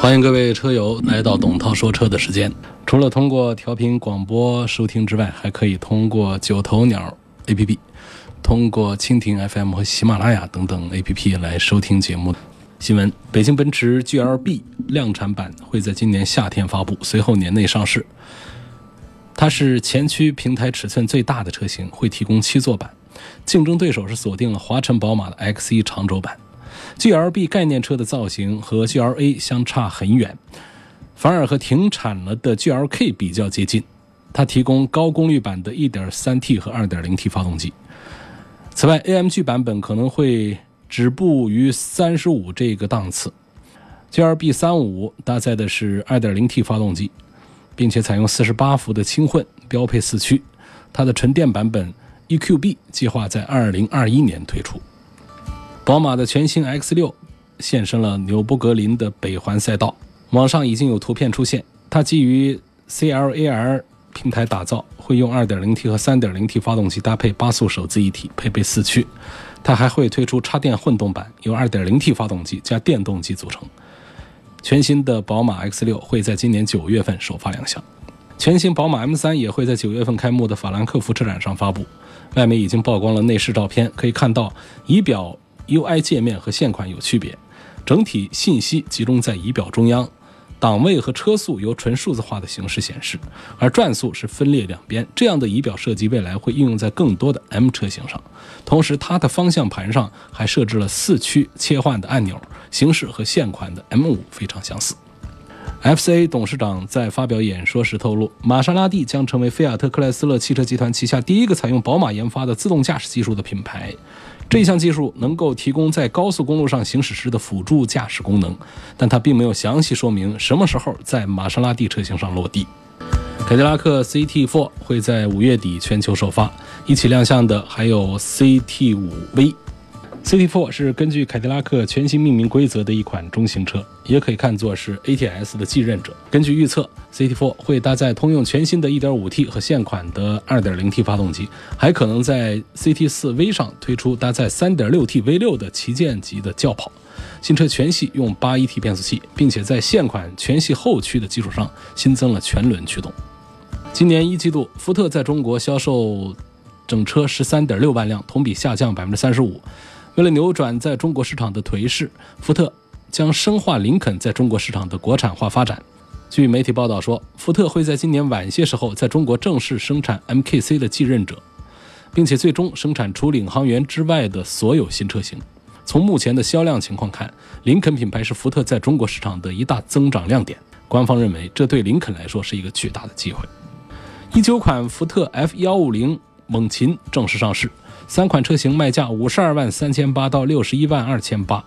欢迎各位车友来到董涛说车的时间。除了通过调频广播收听之外，还可以通过九头鸟 APP、通过蜻蜓 FM 和喜马拉雅等等 APP 来收听节目。新闻：北京奔驰 GLB 量产版会在今年夏天发布，随后年内上市。它是前驱平台尺寸最大的车型，会提供七座版。竞争对手是锁定了华晨宝马的 X1 长轴版。GLB 概念车的造型和 GLA 相差很远，反而和停产了的 GLK 比较接近。它提供高功率版的 1.3T 和 2.0T 发动机。此外，AMG 版本可能会止步于35这个档次。GLB 35搭载的是 2.0T 发动机，并且采用48伏的轻混，标配四驱。它的纯电版本 EQB 计划在2021年推出。宝马的全新 X6 现身了纽博格林的北环赛道，网上已经有图片出现。它基于 CLAR 平台打造，会用 2.0T 和 3.0T 发动机搭配八速手自一体，配备四驱。它还会推出插电混动版，由 2.0T 发动机加电动机组成。全新的宝马 X6 会在今年九月份首发亮相。全新宝马 M3 也会在九月份开幕的法兰克福车展上发布。外媒已经曝光了内饰照片，可以看到仪表。UI 界面和现款有区别，整体信息集中在仪表中央，档位和车速由纯数字化的形式显示，而转速是分列两边。这样的仪表设计未来会应用在更多的 M 车型上。同时，它的方向盘上还设置了四驱切换的按钮，形式和现款的 M5 非常相似。FCA 董事长在发表演说时透露，玛莎拉蒂将成为菲亚特克莱斯勒汽车集团旗下第一个采用宝马研发的自动驾驶技术的品牌。这项技术能够提供在高速公路上行驶时的辅助驾驶功能，但它并没有详细说明什么时候在玛莎拉蒂车型上落地。凯迪拉克 CT4 会在五月底全球首发，一起亮相的还有 CT5V。CT4 是根据凯迪拉克全新命名规则的一款中型车，也可以看作是 ATS 的继任者。根据预测，CT4 会搭载通用全新的 1.5T 和现款的 2.0T 发动机，还可能在 CT4V 上推出搭载 3.6T V6 的旗舰级的轿跑。新车全系用 8AT 变速器，并且在现款全系后驱的基础上新增了全轮驱动。今年一季度，福特在中国销售整车13.6万辆，同比下降百分之三十五。为了扭转在中国市场的颓势，福特将深化林肯在中国市场的国产化发展。据媒体报道说，福特会在今年晚些时候在中国正式生产 MKC 的继任者，并且最终生产除领航员之外的所有新车型。从目前的销量情况看，林肯品牌是福特在中国市场的一大增长亮点。官方认为，这对林肯来说是一个巨大的机会。一九款福特 F150 猛禽正式上市。三款车型卖价五十二万三千八到六十一万二千八，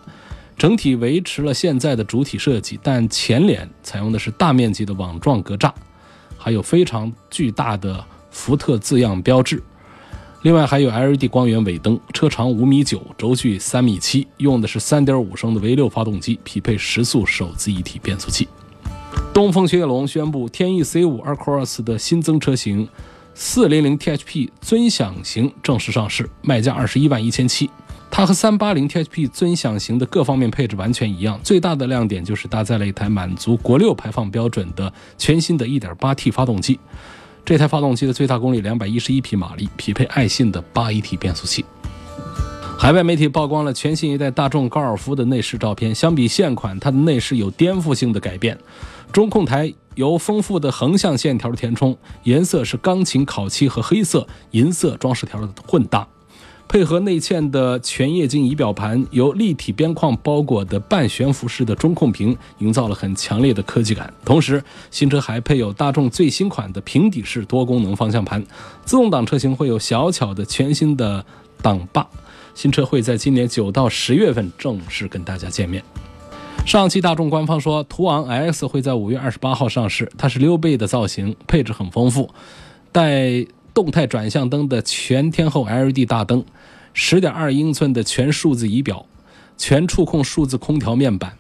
整体维持了现在的主体设计，但前脸采用的是大面积的网状格栅，还有非常巨大的福特字样标志。另外还有 LED 光源尾灯，车长五米九，轴距三米七，用的是三点五升的 V 六发动机，匹配十速手自一体变速器。东风雪铁龙宣布天翼 C 五 Across 的新增车型。四零零 THP 尊享型正式上市，卖价二十一万一千七。它和三八零 THP 尊享型的各方面配置完全一样，最大的亮点就是搭载了一台满足国六排放标准的全新的一点八 T 发动机。这台发动机的最大功率两百一十一匹马力，匹配爱信的八 AT 变速器。海外媒体曝光了全新一代大众高尔夫的内饰照片，相比现款，它的内饰有颠覆性的改变。中控台。由丰富的横向线条的填充，颜色是钢琴烤漆和黑色、银色装饰条的混搭，配合内嵌的全液晶仪表盘，由立体边框包裹的半悬浮式的中控屏，营造了很强烈的科技感。同时，新车还配有大众最新款的平底式多功能方向盘，自动挡车型会有小巧的全新的挡把。新车会在今年九到十月份正式跟大家见面。上汽大众官方说，途昂 X 会在五月二十八号上市，它是溜背的造型，配置很丰富，带动态转向灯的全天候 LED 大灯，十点二英寸的全数字仪表，全触控数字空调面板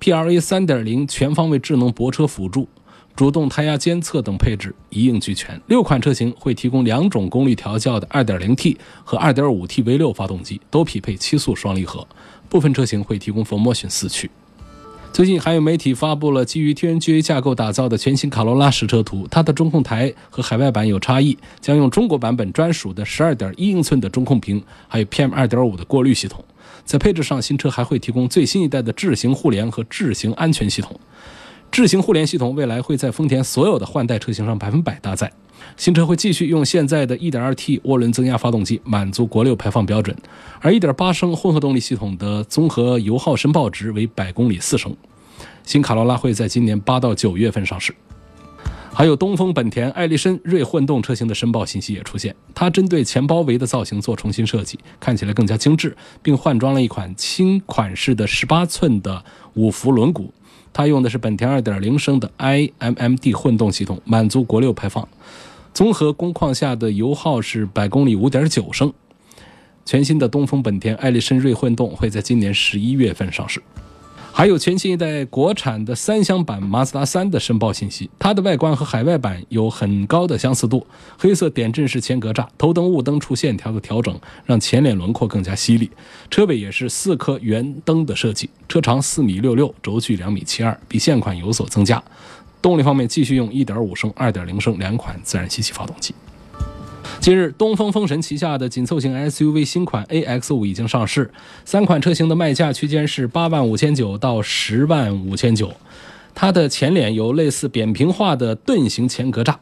，PLA 三点零全方位智能泊车辅助。主动胎压监测等配置一应俱全。六款车型会提供两种功率调教的 2.0T 和 2.5T V6 发动机，都匹配七速双离合。部分车型会提供 4Motion 四驱。最近还有媒体发布了基于 TNGA 架构打造的全新卡罗拉实车图，它的中控台和海外版有差异，将用中国版本专属的12.1英寸的中控屏，还有 PM2.5 的过滤系统。在配置上，新车还会提供最新一代的智行互联和智行安全系统。智行互联系统未来会在丰田所有的换代车型上百分百搭载。新车会继续用现在的 1.2T 涡轮增压发动机，满足国六排放标准，而1.8升混合动力系统的综合油耗申报值为百公里四升。新卡罗拉会在今年八到九月份上市。还有东风本田艾力绅锐混动车型的申报信息也出现，它针对前包围的造型做重新设计，看起来更加精致，并换装了一款轻款式的18寸的五辐轮毂。它用的是本田2.0升的 iMMD 混动系统，满足国六排放，综合工况下的油耗是百公里5.9升。全新的东风本田艾力绅锐混动会在今年十一月份上市。还有全新一代国产的三厢版马自达三的申报信息，它的外观和海外版有很高的相似度，黑色点阵式前格栅，头灯、雾灯处线条的调整让前脸轮廓更加犀利。车尾也是四颗圆灯的设计，车长四米六六，轴距两米七二，比现款有所增加。动力方面继续用一点五升、二点零升两款自然吸气发动机。近日，东风风神旗下的紧凑型 SUV 新款 AX5 已经上市，三款车型的卖价区间是八万五千九到十万五千九。它的前脸有类似扁平化的盾形前格栅，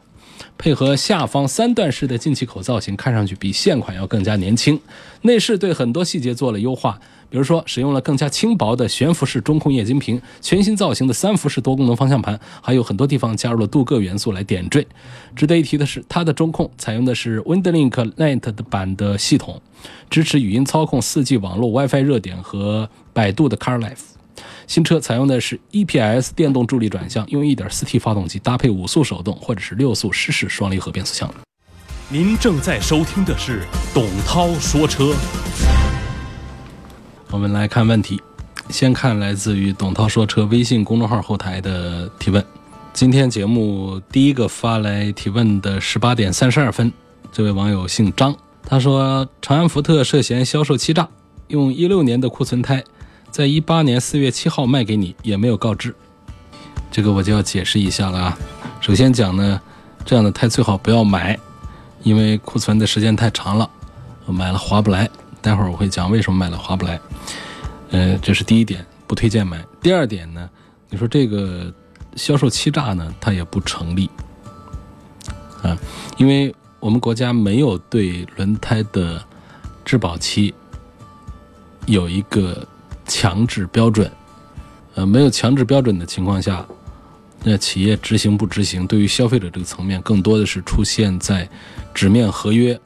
配合下方三段式的进气口造型，看上去比现款要更加年轻。内饰对很多细节做了优化。比如说，使用了更加轻薄的悬浮式中控液晶屏，全新造型的三辐式多功能方向盘，还有很多地方加入了镀铬元素来点缀。值得一提的是，它的中控采用的是 WindLink Lite 的版的系统，支持语音操控 4G 网络、WiFi 热点和百度的 CarLife。新车采用的是 EPS 电动助力转向，用 1.4T 发动机搭配五速手动或者是六速湿式双离合变速箱。您正在收听的是董涛说车。我们来看问题，先看来自于董涛说车微信公众号后台的提问。今天节目第一个发来提问的十八点三十二分，这位网友姓张，他说长安福特涉嫌销售欺诈，用一六年的库存胎，在一八年四月七号卖给你，也没有告知。这个我就要解释一下了啊。首先讲呢，这样的胎最好不要买，因为库存的时间太长了，买了划不来。待会儿我会讲为什么买了划不来，呃，这是第一点，不推荐买。第二点呢，你说这个销售欺诈呢，它也不成立啊，因为我们国家没有对轮胎的质保期有一个强制标准，呃，没有强制标准的情况下，那企业执行不执行，对于消费者这个层面，更多的是出现在纸面合约。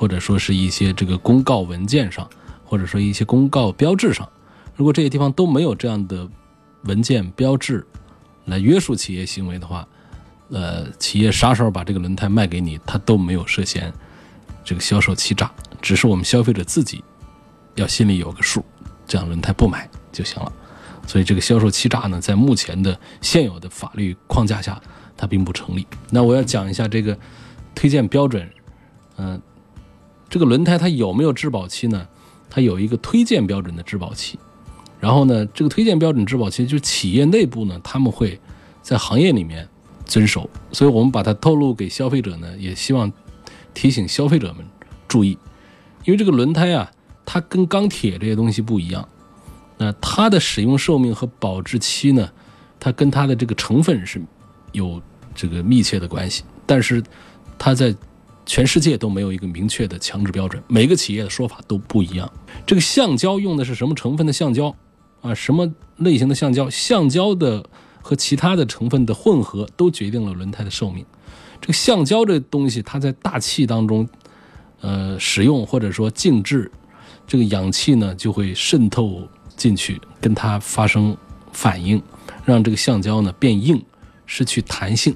或者说是一些这个公告文件上，或者说一些公告标志上，如果这些地方都没有这样的文件标志来约束企业行为的话，呃，企业啥时候把这个轮胎卖给你，他都没有涉嫌这个销售欺诈，只是我们消费者自己要心里有个数，这样轮胎不买就行了。所以这个销售欺诈呢，在目前的现有的法律框架下，它并不成立。那我要讲一下这个推荐标准，嗯。这个轮胎它有没有质保期呢？它有一个推荐标准的质保期，然后呢，这个推荐标准质保期就是企业内部呢，他们会在行业里面遵守，所以我们把它透露给消费者呢，也希望提醒消费者们注意，因为这个轮胎啊，它跟钢铁这些东西不一样，那它的使用寿命和保质期呢，它跟它的这个成分是有这个密切的关系，但是它在。全世界都没有一个明确的强制标准，每个企业的说法都不一样。这个橡胶用的是什么成分的橡胶啊？什么类型的橡胶？橡胶的和其他的成分的混合都决定了轮胎的寿命。这个橡胶这东西，它在大气当中，呃，使用或者说静置，这个氧气呢就会渗透进去，跟它发生反应，让这个橡胶呢变硬，失去弹性。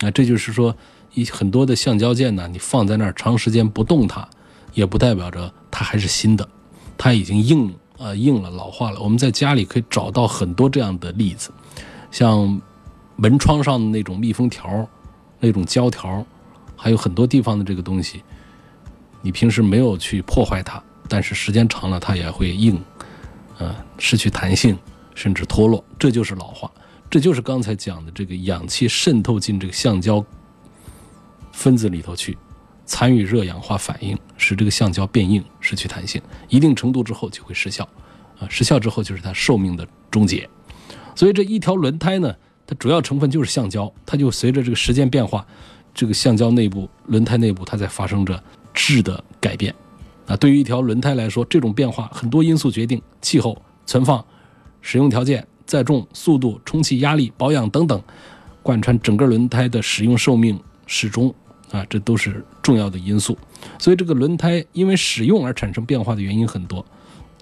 啊，这就是说，一很多的橡胶件呢，你放在那儿长时间不动它，也不代表着它还是新的，它已经硬啊硬了，老化了。我们在家里可以找到很多这样的例子，像门窗上的那种密封条，那种胶条，还有很多地方的这个东西，你平时没有去破坏它，但是时间长了它也会硬，啊，失去弹性，甚至脱落，这就是老化。这就是刚才讲的这个氧气渗透进这个橡胶分子里头去，参与热氧化反应，使这个橡胶变硬，失去弹性。一定程度之后就会失效，啊，失效之后就是它寿命的终结。所以这一条轮胎呢，它主要成分就是橡胶，它就随着这个时间变化，这个橡胶内部、轮胎内部它在发生着质的改变。啊，对于一条轮胎来说，这种变化很多因素决定：气候、存放、使用条件。载重、速度、充气压力、保养等等，贯穿整个轮胎的使用寿命始终啊，这都是重要的因素。所以这个轮胎因为使用而产生变化的原因很多，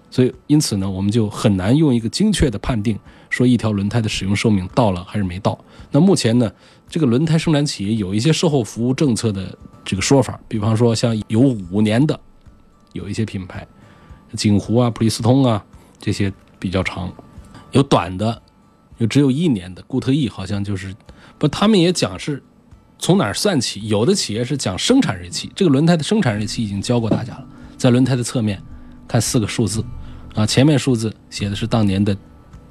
所以因此呢，我们就很难用一个精确的判定说一条轮胎的使用寿命到了还是没到。那目前呢，这个轮胎生产企业有一些售后服务政策的这个说法，比方说像有五年的，有一些品牌，锦湖啊、普利司通啊这些比较长。有短的，有只有一年的，固特异好像就是不，他们也讲是从哪儿算起。有的企业是讲生产日期，这个轮胎的生产日期已经教过大家了，在轮胎的侧面看四个数字，啊，前面数字写的是当年的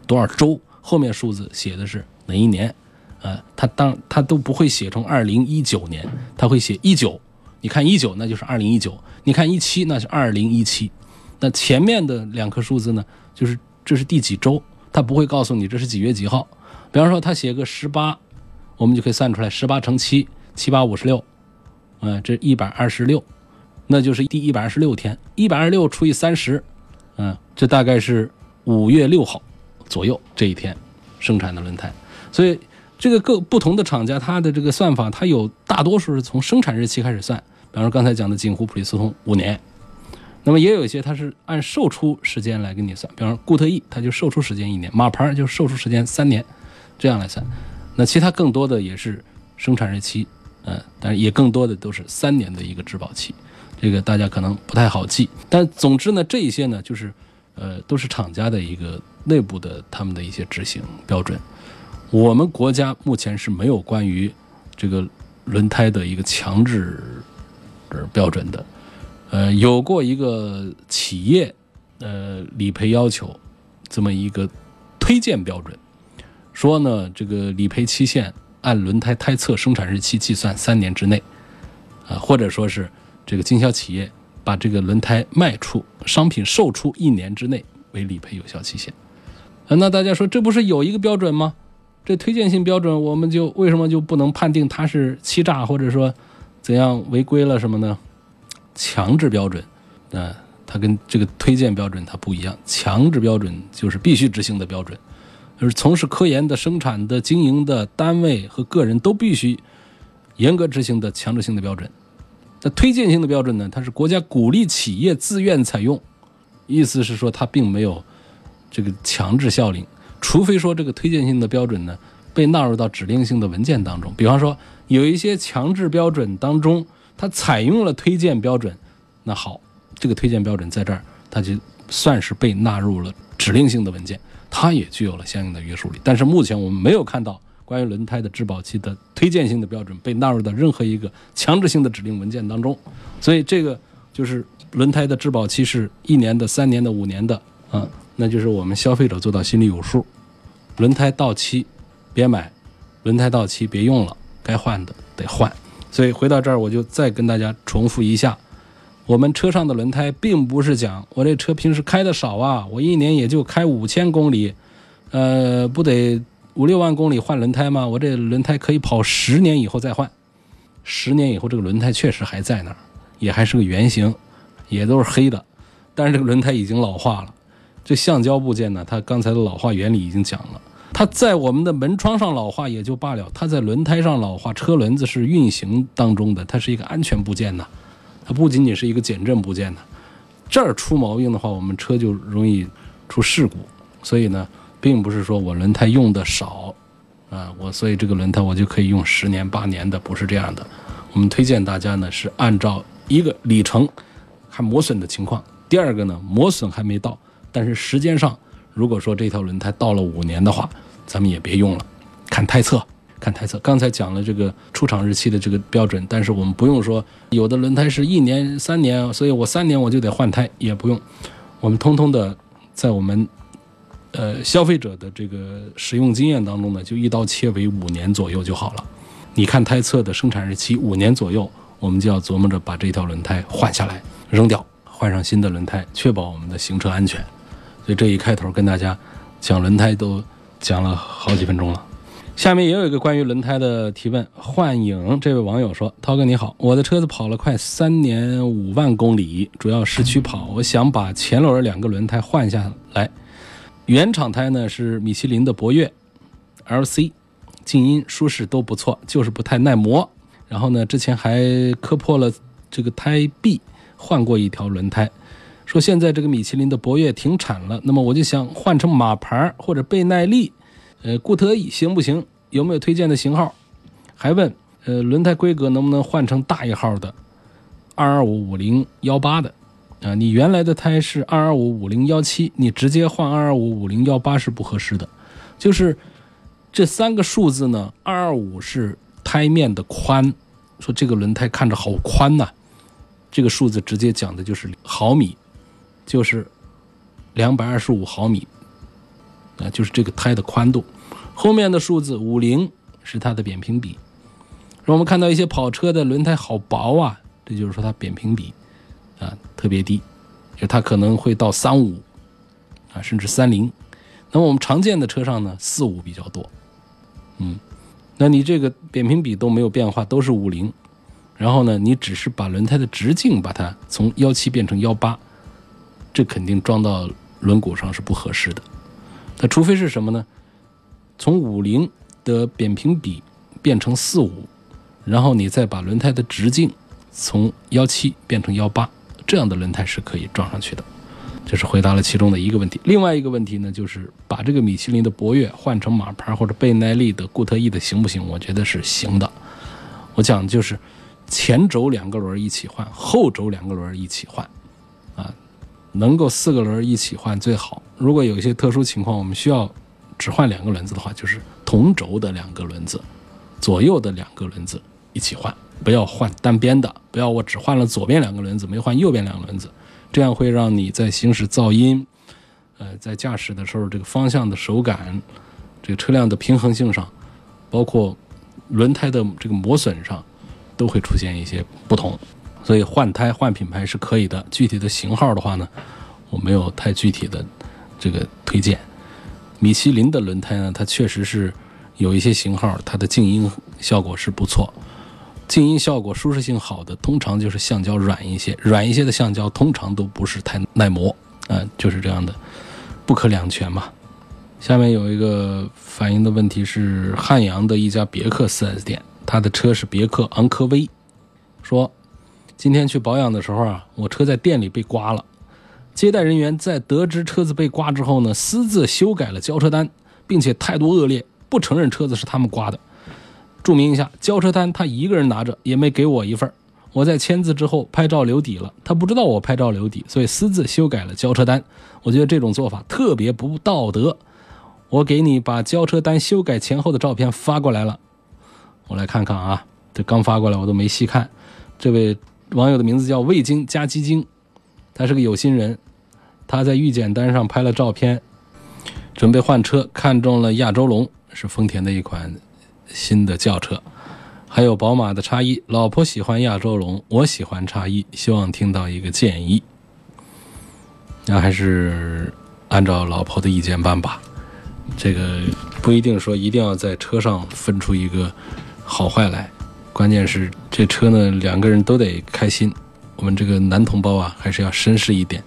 多少周，后面数字写的是哪一年，啊，他当他都不会写成二零一九年，他会写一九，你看一九那就是二零一九，你看一七那是二零一七，那前面的两颗数字呢，就是这是第几周。他不会告诉你这是几月几号，比方说他写个十八，我们就可以算出来，十八乘七，七八五十六，嗯，这一百二十六，那就是第一百二十六天，一百二十六除以三十，嗯，这大概是五月六号左右这一天生产的轮胎。所以这个各不同的厂家，它的这个算法，它有大多数是从生产日期开始算，比方说刚才讲的锦湖普利司通五年。那么也有一些，它是按售出时间来给你算，比方说固特异，它就售出时间一年；马牌就售出时间三年，这样来算。那其他更多的也是生产日期，嗯，但是也更多的都是三年的一个质保期，这个大家可能不太好记。但总之呢，这一些呢，就是呃，都是厂家的一个内部的他们的一些执行标准。我们国家目前是没有关于这个轮胎的一个强制标准的。呃，有过一个企业，呃，理赔要求，这么一个推荐标准，说呢，这个理赔期限按轮胎胎侧生产日期计算三年之内，啊，或者说是这个经销企业把这个轮胎卖出，商品售出一年之内为理赔有效期限。那大家说这不是有一个标准吗？这推荐性标准，我们就为什么就不能判定它是欺诈，或者说怎样违规了什么呢？强制标准，啊，它跟这个推荐标准它不一样。强制标准就是必须执行的标准，就是从事科研的、生产的、经营的单位和个人都必须严格执行的强制性的标准。那推荐性的标准呢？它是国家鼓励企业自愿采用，意思是说它并没有这个强制效力，除非说这个推荐性的标准呢被纳入到指令性的文件当中。比方说，有一些强制标准当中。它采用了推荐标准，那好，这个推荐标准在这儿，它就算是被纳入了指令性的文件，它也具有了相应的约束力。但是目前我们没有看到关于轮胎的质保期的推荐性的标准被纳入到任何一个强制性的指令文件当中，所以这个就是轮胎的质保期是一年的、三年的、五年的啊，那就是我们消费者做到心里有数，轮胎到期别买，轮胎到期别用了，该换的得换。所以回到这儿，我就再跟大家重复一下，我们车上的轮胎并不是讲我这车平时开的少啊，我一年也就开五千公里，呃，不得五六万公里换轮胎吗？我这轮胎可以跑十年以后再换，十年以后这个轮胎确实还在那儿，也还是个原型，也都是黑的，但是这个轮胎已经老化了。这橡胶部件呢，它刚才的老化原理已经讲了。它在我们的门窗上老化也就罢了，它在轮胎上老化，车轮子是运行当中的，它是一个安全部件呢，它不仅仅是一个减震部件呐。这儿出毛病的话，我们车就容易出事故。所以呢，并不是说我轮胎用的少啊，我所以这个轮胎我就可以用十年八年的，不是这样的。我们推荐大家呢是按照一个里程看磨损的情况，第二个呢磨损还没到，但是时间上如果说这条轮胎到了五年的话，咱们也别用了，看胎测。看胎侧，刚才讲了这个出厂日期的这个标准，但是我们不用说有的轮胎是一年、三年，所以我三年我就得换胎，也不用，我们通通的在我们呃消费者的这个使用经验当中呢，就一刀切为五年左右就好了。你看胎侧的生产日期五年左右，我们就要琢磨着把这条轮胎换下来扔掉，换上新的轮胎，确保我们的行车安全。所以这一开头跟大家讲轮胎都讲了好几分钟了。下面也有一个关于轮胎的提问，幻影这位网友说：“涛哥你好，我的车子跑了快三年五万公里，主要市区跑，我想把前轮两个轮胎换下来。原厂胎呢是米其林的博越 LC，静音舒适都不错，就是不太耐磨。然后呢，之前还磕破了这个胎壁，换过一条轮胎。说现在这个米其林的博越停产了，那么我就想换成马牌或者倍耐力。”呃，固特异行不行？有没有推荐的型号？还问，呃，轮胎规格能不能换成大一号的，二二五五零幺八的？啊，你原来的胎是二二五五零幺七，你直接换二二五五零幺八是不合适的。就是这三个数字呢，二二五是胎面的宽，说这个轮胎看着好宽呐，这个数字直接讲的就是毫米，就是两百二十五毫米，啊，就是这个胎的宽度。后面的数字五零是它的扁平比，让我们看到一些跑车的轮胎好薄啊，这就是说它扁平比啊特别低，就它可能会到三五啊甚至三零，那么我们常见的车上呢四五比较多，嗯，那你这个扁平比都没有变化，都是五零，然后呢你只是把轮胎的直径把它从幺七变成幺八，这肯定装到轮毂上是不合适的，那除非是什么呢？从五零的扁平比变成四五，然后你再把轮胎的直径从幺七变成幺八，这样的轮胎是可以装上去的。这是回答了其中的一个问题。另外一个问题呢，就是把这个米其林的博越换成马牌或者倍耐力的固特异的行不行？我觉得是行的。我讲就是前轴两个轮一起换，后轴两个轮一起换，啊，能够四个轮儿一起换最好。如果有一些特殊情况，我们需要。只换两个轮子的话，就是同轴的两个轮子，左右的两个轮子一起换，不要换单边的，不要我只换了左边两个轮子，没换右边两个轮子，这样会让你在行驶噪音，呃，在驾驶的时候这个方向的手感，这个车辆的平衡性上，包括轮胎的这个磨损上，都会出现一些不同。所以换胎换品牌是可以的，具体的型号的话呢，我没有太具体的这个推荐。米其林的轮胎呢，它确实是有一些型号，它的静音效果是不错，静音效果舒适性好的，通常就是橡胶软一些，软一些的橡胶通常都不是太耐磨，啊，就是这样的，不可两全嘛。下面有一个反映的问题是汉阳的一家别克 4S 店，他的车是别克昂科威，说今天去保养的时候啊，我车在店里被刮了。接待人员在得知车子被刮之后呢，私自修改了交车单，并且态度恶劣，不承认车子是他们刮的。注明一下，交车单他一个人拿着，也没给我一份我在签字之后拍照留底了，他不知道我拍照留底，所以私自修改了交车单。我觉得这种做法特别不道德。我给你把交车单修改前后的照片发过来了，我来看看啊，这刚发过来我都没细看。这位网友的名字叫味精加鸡精，他是个有心人。他在预检单上拍了照片，准备换车，看中了亚洲龙，是丰田的一款新的轿车，还有宝马的叉一。老婆喜欢亚洲龙，我喜欢叉一，希望听到一个建议。那还是按照老婆的意见办吧。这个不一定说一定要在车上分出一个好坏来，关键是这车呢两个人都得开心。我们这个男同胞啊，还是要绅士一点。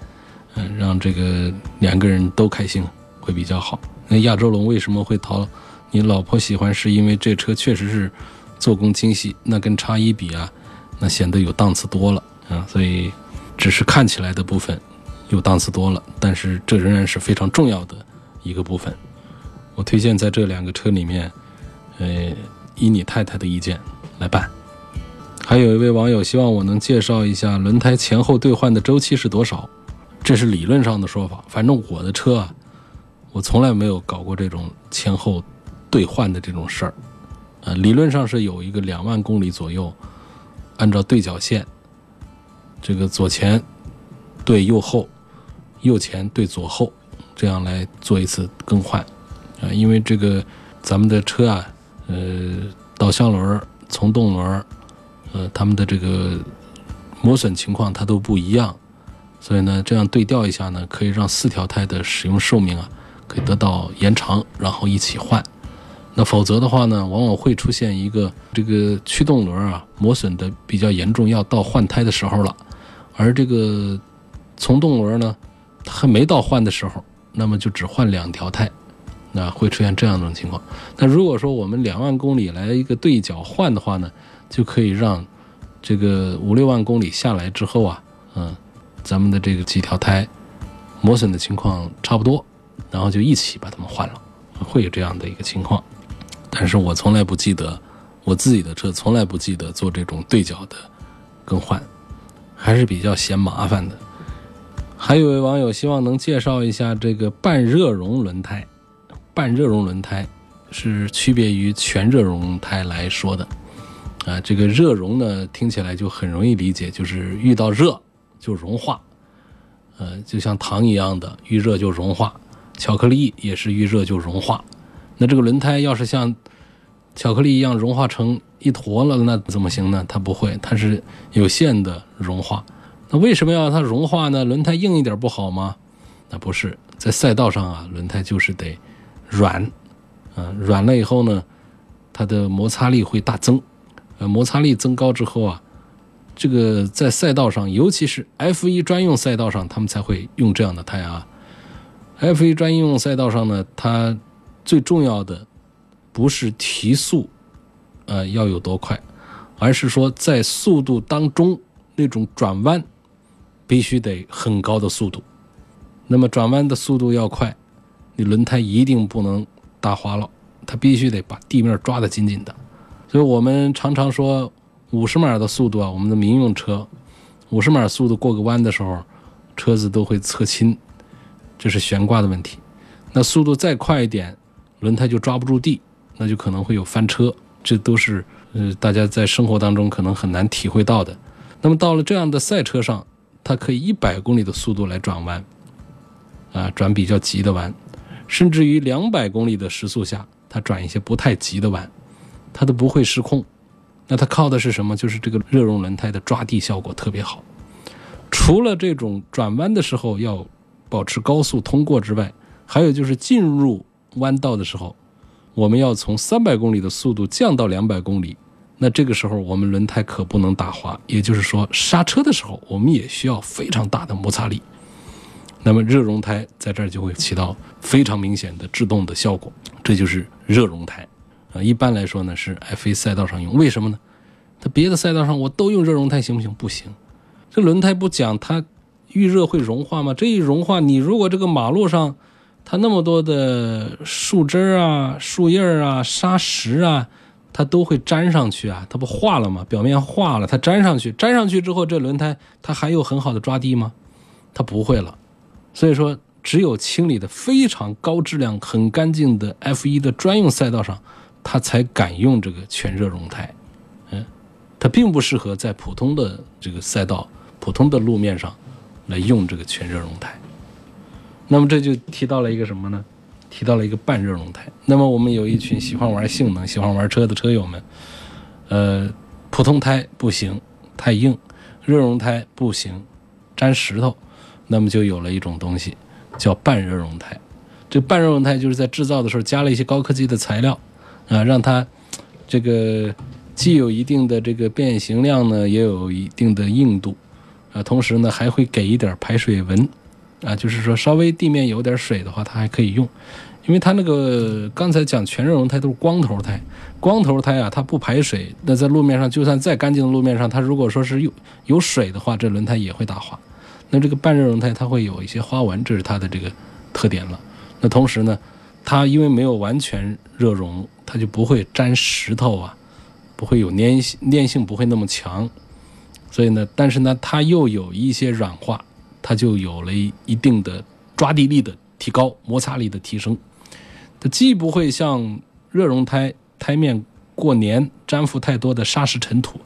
嗯，让这个两个人都开心会比较好。那亚洲龙为什么会讨你老婆喜欢？是因为这车确实是做工精细，那跟叉一比啊，那显得有档次多了啊。所以只是看起来的部分有档次多了，但是这仍然是非常重要的一个部分。我推荐在这两个车里面，呃，依你太太的意见来办。还有一位网友希望我能介绍一下轮胎前后兑换的周期是多少，这是理论上的说法。反正我的车啊，我从来没有搞过这种前后兑换的这种事儿。呃，理论上是有一个两万公里左右，按照对角线，这个左前对右后，右前对左后，这样来做一次更换。啊，因为这个咱们的车啊，呃，导向轮、从动轮。呃，他们的这个磨损情况它都不一样，所以呢，这样对调一下呢，可以让四条胎的使用寿命啊，可以得到延长，然后一起换。那否则的话呢，往往会出现一个这个驱动轮啊磨损的比较严重，要到换胎的时候了，而这个从动轮呢，还没到换的时候，那么就只换两条胎，那会出现这样一种情况。那如果说我们两万公里来一个对角换的话呢？就可以让这个五六万公里下来之后啊，嗯，咱们的这个几条胎磨损的情况差不多，然后就一起把它们换了，会有这样的一个情况。但是我从来不记得我自己的车，从来不记得做这种对角的更换，还是比较嫌麻烦的。还有位网友希望能介绍一下这个半热熔轮胎，半热熔轮胎是区别于全热熔胎来说的。啊，这个热熔呢，听起来就很容易理解，就是遇到热就融化，呃，就像糖一样的，遇热就融化；巧克力也是遇热就融化。那这个轮胎要是像巧克力一样融化成一坨了，那怎么行呢？它不会，它是有限的融化。那为什么要它融化呢？轮胎硬一点不好吗？那不是，在赛道上啊，轮胎就是得软，啊，软了以后呢，它的摩擦力会大增。呃，摩擦力增高之后啊，这个在赛道上，尤其是 F1 专用赛道上，他们才会用这样的胎啊。F1 专用赛道上呢，它最重要的不是提速，呃，要有多快，而是说在速度当中那种转弯必须得很高的速度。那么转弯的速度要快，你轮胎一定不能打滑了，它必须得把地面抓得紧紧的。所以我们常常说，五十码的速度啊，我们的民用车，五十码速度过个弯的时候，车子都会侧倾，这是悬挂的问题。那速度再快一点，轮胎就抓不住地，那就可能会有翻车。这都是呃大家在生活当中可能很难体会到的。那么到了这样的赛车上，它可以一百公里的速度来转弯，啊，转比较急的弯，甚至于两百公里的时速下，它转一些不太急的弯。它都不会失控，那它靠的是什么？就是这个热熔轮胎的抓地效果特别好。除了这种转弯的时候要保持高速通过之外，还有就是进入弯道的时候，我们要从三百公里的速度降到两百公里。那这个时候我们轮胎可不能打滑，也就是说刹车的时候我们也需要非常大的摩擦力。那么热熔胎在这儿就会起到非常明显的制动的效果，这就是热熔胎。啊，一般来说呢是 F1 赛道上用，为什么呢？它别的赛道上我都用热熔胎行不行？不行，这轮胎不讲它遇热会融化吗？这一融化，你如果这个马路上它那么多的树枝啊、树叶啊、沙石啊，它都会粘上去啊，它不化了吗？表面化了，它粘上去，粘上去之后，这轮胎它还有很好的抓地吗？它不会了。所以说，只有清理的非常高质量、很干净的 F1 的专用赛道上。它才敢用这个全热熔胎，嗯，它并不适合在普通的这个赛道、普通的路面上来用这个全热熔胎。那么这就提到了一个什么呢？提到了一个半热熔胎。那么我们有一群喜欢玩性能、喜欢玩车的车友们，呃，普通胎不行，太硬；热熔胎不行，粘石头。那么就有了一种东西，叫半热熔胎。这半热熔胎就是在制造的时候加了一些高科技的材料。啊，让它这个既有一定的这个变形量呢，也有一定的硬度，啊，同时呢还会给一点排水纹，啊，就是说稍微地面有点水的话，它还可以用，因为它那个刚才讲全热熔胎都是光头胎，光头胎啊，它不排水，那在路面上就算再干净的路面上，它如果说是有有水的话，这轮胎也会打滑。那这个半热熔胎它会有一些花纹，这是它的这个特点了。那同时呢。它因为没有完全热熔，它就不会粘石头啊，不会有粘性，粘性不会那么强。所以呢，但是呢，它又有一些软化，它就有了一定的抓地力的提高，摩擦力的提升。它既不会像热熔胎胎面过年粘附太多的砂石尘土，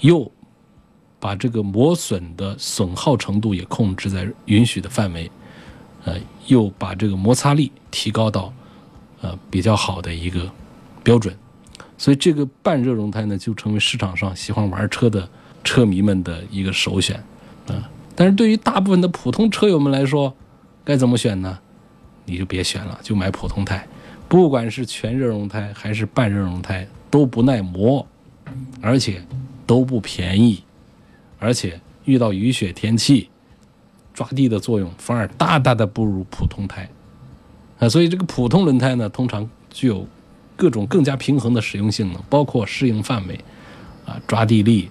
又把这个磨损的损耗程度也控制在允许的范围，呃，又把这个摩擦力提高到呃比较好的一个标准。所以这个半热熔胎呢，就成为市场上喜欢玩车的车迷们的一个首选啊。但是对于大部分的普通车友们来说，该怎么选呢？你就别选了，就买普通胎，不管是全热熔胎还是半热熔胎，都不耐磨，而且都不便宜，而且遇到雨雪天气，抓地的作用反而大大的不如普通胎啊。所以这个普通轮胎呢，通常具有各种更加平衡的使用性能，包括适应范围啊、抓地力、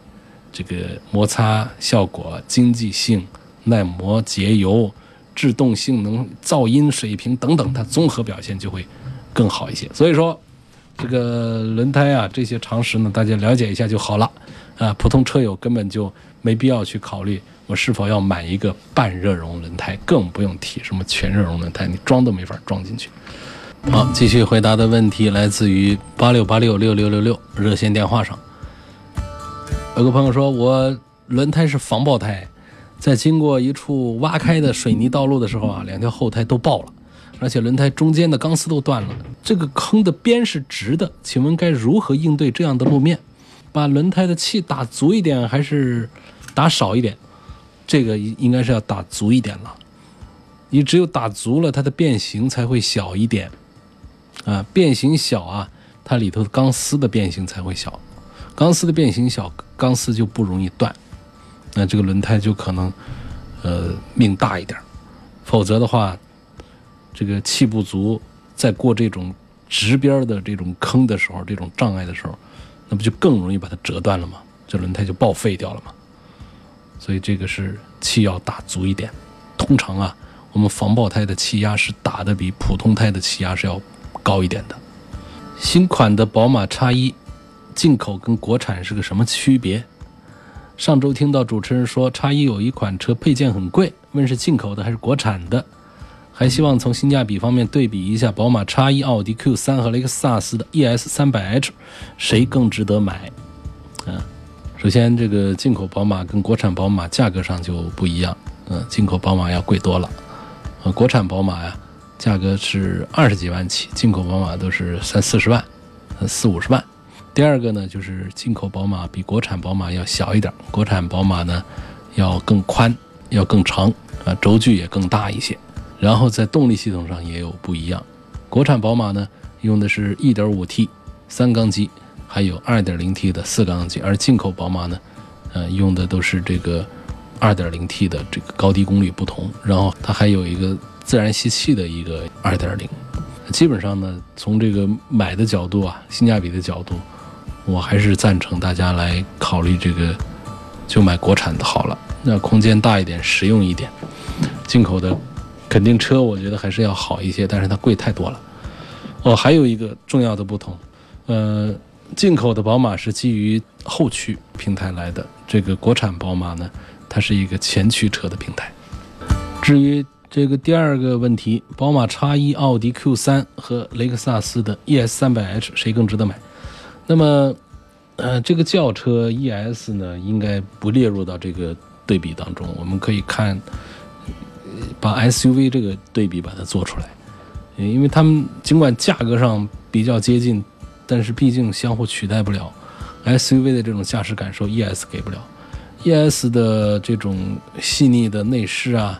这个摩擦效果、经济性、耐磨、节油。制动性能、噪音水平等等，它综合表现就会更好一些。所以说，这个轮胎啊，这些常识呢，大家了解一下就好了。啊，普通车友根本就没必要去考虑我是否要买一个半热熔轮胎，更不用提什么全热熔轮胎，你装都没法装进去。好，继续回答的问题来自于八六八六六六六六热线电话上，有个朋友说我轮胎是防爆胎。在经过一处挖开的水泥道路的时候啊，两条后胎都爆了，而且轮胎中间的钢丝都断了。这个坑的边是直的，请问该如何应对这样的路面？把轮胎的气打足一点还是打少一点？这个应该是要打足一点了。你只有打足了，它的变形才会小一点。啊，变形小啊，它里头的钢丝的变形才会小。钢丝的变形小，钢丝就不容易断。那这个轮胎就可能，呃，命大一点否则的话，这个气不足，在过这种直边的这种坑的时候，这种障碍的时候，那不就更容易把它折断了吗？这轮胎就报废掉了吗？所以这个是气要打足一点。通常啊，我们防爆胎的气压是打的比普通胎的气压是要高一点的。新款的宝马叉一，进口跟国产是个什么区别？上周听到主持人说，叉一有一款车配件很贵，问是进口的还是国产的？还希望从性价比方面对比一下宝马叉一、奥迪 Q 三和雷克萨斯的 ES 三百 H，谁更值得买？嗯，首先这个进口宝马跟国产宝马价格上就不一样，嗯，进口宝马要贵多了，呃，国产宝马呀，价格是二十几万起，进口宝马都是三四十万，四五十万。第二个呢，就是进口宝马比国产宝马要小一点，国产宝马呢要更宽，要更长，啊，轴距也更大一些。然后在动力系统上也有不一样，国产宝马呢用的是 1.5T 三缸机，还有 2.0T 的四缸机，而进口宝马呢，呃，用的都是这个 2.0T 的这个高低功率不同，然后它还有一个自然吸气的一个2.0。基本上呢，从这个买的角度啊，性价比的角度。我还是赞成大家来考虑这个，就买国产的好了。那空间大一点，实用一点。进口的肯定车，我觉得还是要好一些，但是它贵太多了。哦，还有一个重要的不同，呃，进口的宝马是基于后驱平台来的，这个国产宝马呢，它是一个前驱车的平台。至于这个第二个问题，宝马 X1、奥迪 Q3 和雷克萨斯的 ES300H 谁更值得买？那么，呃，这个轿车 ES 呢，应该不列入到这个对比当中。我们可以看，把 SUV 这个对比把它做出来，因为他们尽管价格上比较接近，但是毕竟相互取代不了。SUV 的这种驾驶感受，ES 给不了。ES 的这种细腻的内饰啊，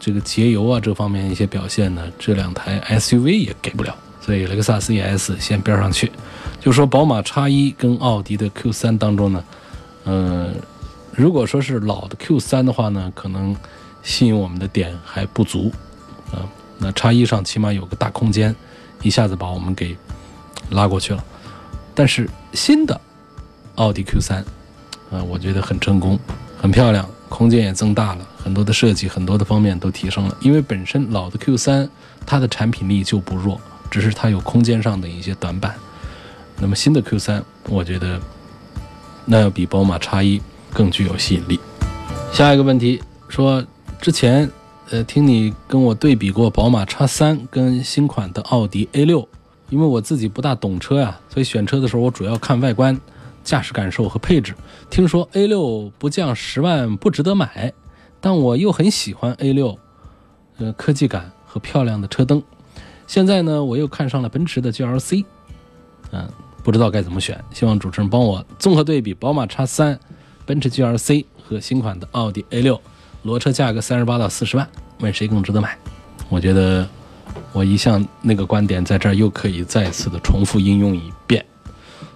这个节油啊这方面一些表现呢，这两台 SUV 也给不了。所以雷克萨斯 ES 先边上去。就说宝马 X1 跟奥迪的 Q3 当中呢，呃，如果说是老的 Q3 的话呢，可能吸引我们的点还不足啊。那 X1 上起码有个大空间，一下子把我们给拉过去了。但是新的奥迪 Q3 啊，我觉得很成功，很漂亮，空间也增大了，很多的设计，很多的方面都提升了。因为本身老的 Q3 它的产品力就不弱，只是它有空间上的一些短板。那么新的 Q3，我觉得那要比宝马 X1 更具有吸引力。下一个问题说，之前呃听你跟我对比过宝马 X3 跟新款的奥迪 A6，因为我自己不大懂车呀，所以选车的时候我主要看外观、驾驶感受和配置。听说 A6 不降十万不值得买，但我又很喜欢 A6，呃科技感和漂亮的车灯。现在呢，我又看上了奔驰的 GLC，嗯。不知道该怎么选，希望主持人帮我综合对比宝马 X3、奔驰 GLC 和新款的奥迪 A6，裸车价格三十八到四十万，问谁更值得买？我觉得我一向那个观点在这儿又可以再次的重复应用一遍，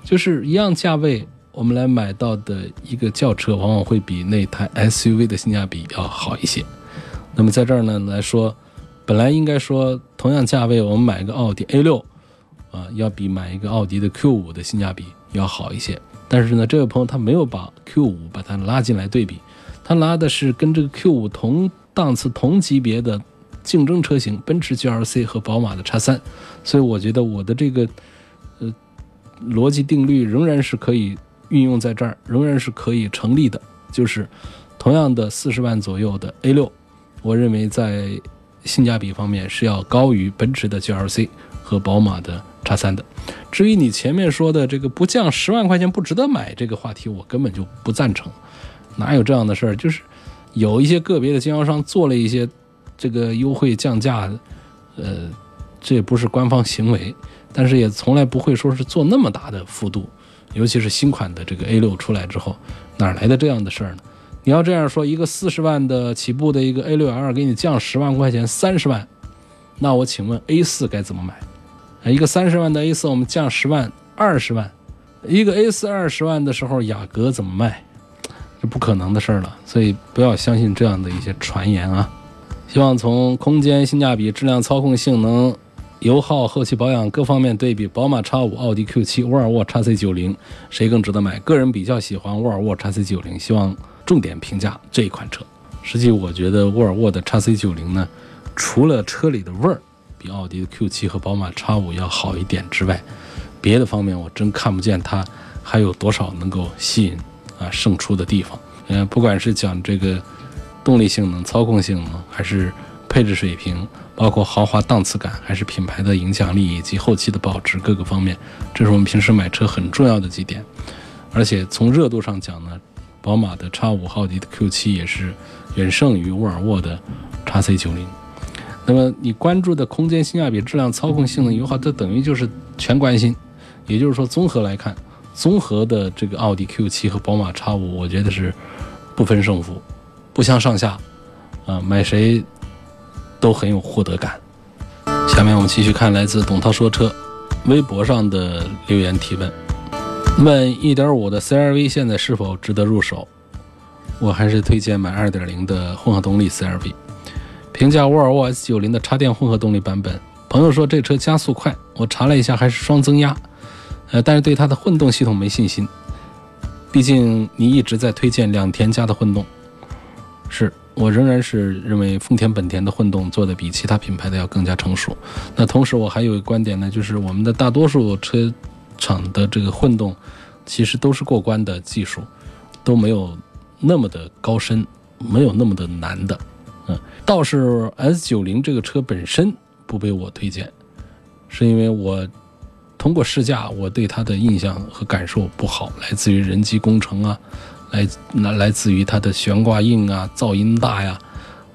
就是一样价位，我们来买到的一个轿车往往会比那台 SUV 的性价比要好一些。那么在这儿呢来说，本来应该说同样价位我们买一个奥迪 A6。啊，要比买一个奥迪的 Q 五的性价比要好一些。但是呢，这位朋友他没有把 Q 五把它拉进来对比，他拉的是跟这个 Q 五同档次、同级别的竞争车型，奔驰 GLC 和宝马的叉三。所以我觉得我的这个呃逻辑定律仍然是可以运用在这儿，仍然是可以成立的。就是同样的四十万左右的 A 六，我认为在性价比方面是要高于奔驰的 GLC 和宝马的。叉三的，至于你前面说的这个不降十万块钱不值得买这个话题，我根本就不赞成，哪有这样的事儿？就是有一些个别的经销商做了一些这个优惠降价，呃，这也不是官方行为，但是也从来不会说是做那么大的幅度，尤其是新款的这个 A 六出来之后，哪来的这样的事儿呢？你要这样说，一个四十万的起步的一个 A 六 L 给你降十万块钱，三十万，那我请问 A 四该怎么买？一个三十万的 A 四，我们降十万，二十万；一个 A 四二十万的时候，雅阁怎么卖？这不可能的事儿了。所以不要相信这样的一些传言啊！希望从空间、性价比、质量、操控性能、油耗、后期保养各方面对比，宝马 X 五、奥迪 Q 七、沃尔沃 X C 九零，谁更值得买？个人比较喜欢沃尔沃 X C 九零，希望重点评价这一款车。实际我觉得沃尔沃的 X C 九零呢，除了车里的味儿。比奥迪的 Q7 和宝马 X5 要好一点之外，别的方面我真看不见它还有多少能够吸引啊胜出的地方。嗯，不管是讲这个动力性能、操控性能，还是配置水平，包括豪华档次感，还是品牌的影响力以及后期的保值各个方面，这是我们平时买车很重要的几点。而且从热度上讲呢，宝马的 X5、奥迪的 Q7 也是远胜于沃尔沃的 XC90。那么你关注的空间、性价比、质量、操控性能、油耗，这等于就是全关心。也就是说，综合来看，综合的这个奥迪 Q7 和宝马 X5，我觉得是不分胜负，不相上下。啊，买谁都很有获得感。下面我们继续看来自董涛说车微博上的留言提问：问1.5的 CRV 现在是否值得入手？我还是推荐买2.0的混合动力 CRV。评价沃尔沃 S90 的插电混合动力版本，朋友说这车加速快，我查了一下还是双增压，呃，但是对它的混动系统没信心。毕竟你一直在推荐两田家的混动，是我仍然是认为丰田本田的混动做的比其他品牌的要更加成熟。那同时我还有一个观点呢，就是我们的大多数车厂的这个混动其实都是过关的技术，都没有那么的高深，没有那么的难的。嗯，倒是 S 九零这个车本身不被我推荐，是因为我通过试驾，我对它的印象和感受不好，来自于人机工程啊，来来来自于它的悬挂硬啊，噪音大呀，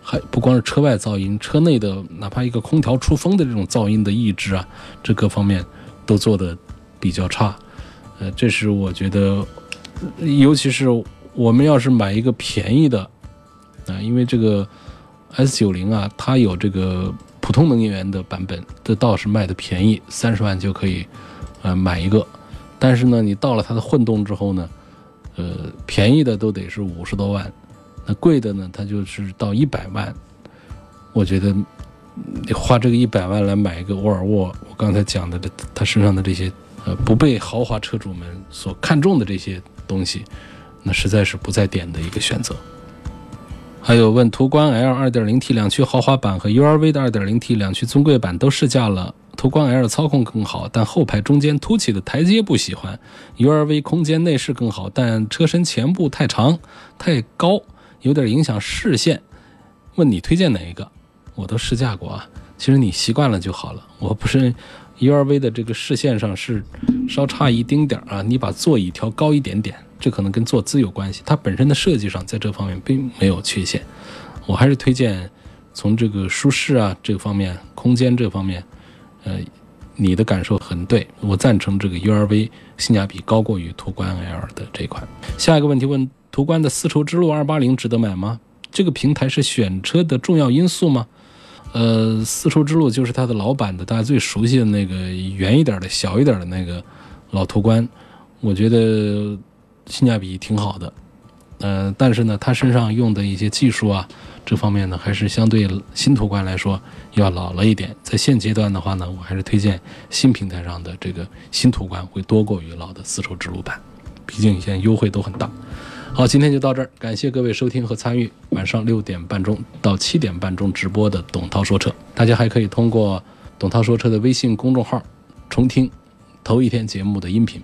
还不光是车外噪音，车内的哪怕一个空调出风的这种噪音的抑制啊，这各方面都做的比较差。呃，这是我觉得，尤其是我们要是买一个便宜的啊，因为这个。S 九零啊，它有这个普通能源的版本，这倒是卖的便宜，三十万就可以，呃，买一个。但是呢，你到了它的混动之后呢，呃，便宜的都得是五十多万，那贵的呢，它就是到一百万。我觉得你花这个一百万来买一个沃尔沃，我刚才讲的这它身上的这些，呃，不被豪华车主们所看重的这些东西，那实在是不在点的一个选择。还有问途观 L 2.0T 两驱豪华版和 URV 的 2.0T 两驱尊贵版都试驾了，途观 L 操控更好，但后排中间凸起的台阶不喜欢。URV 空间内饰更好，但车身前部太长太高，有点影响视线。问你推荐哪一个？我都试驾过啊，其实你习惯了就好了。我不是 URV 的这个视线上是稍差一丁点啊，你把座椅调高一点点，这可能跟坐姿有关系。它本身的设计上在这方面并没有缺陷。我还是推荐从这个舒适啊这方面、空间这方面。呃，你的感受很对，我赞成这个 URV 性价比高过于途观 L 的这款。下一个问题问：途观的丝绸之路280值得买吗？这个平台是选车的重要因素吗？呃，丝绸之路就是它的老版的，大家最熟悉的那个圆一点的小一点的那个老途观，我觉得性价比挺好的。呃，但是呢，它身上用的一些技术啊。这方面呢，还是相对新途观来说要老了一点。在现阶段的话呢，我还是推荐新平台上的这个新途观会多过于老的丝绸之路版，毕竟现在优惠都很大。好，今天就到这儿，感谢各位收听和参与晚上六点半钟到七点半钟直播的董涛说车。大家还可以通过董涛说车的微信公众号重听头一天节目的音频。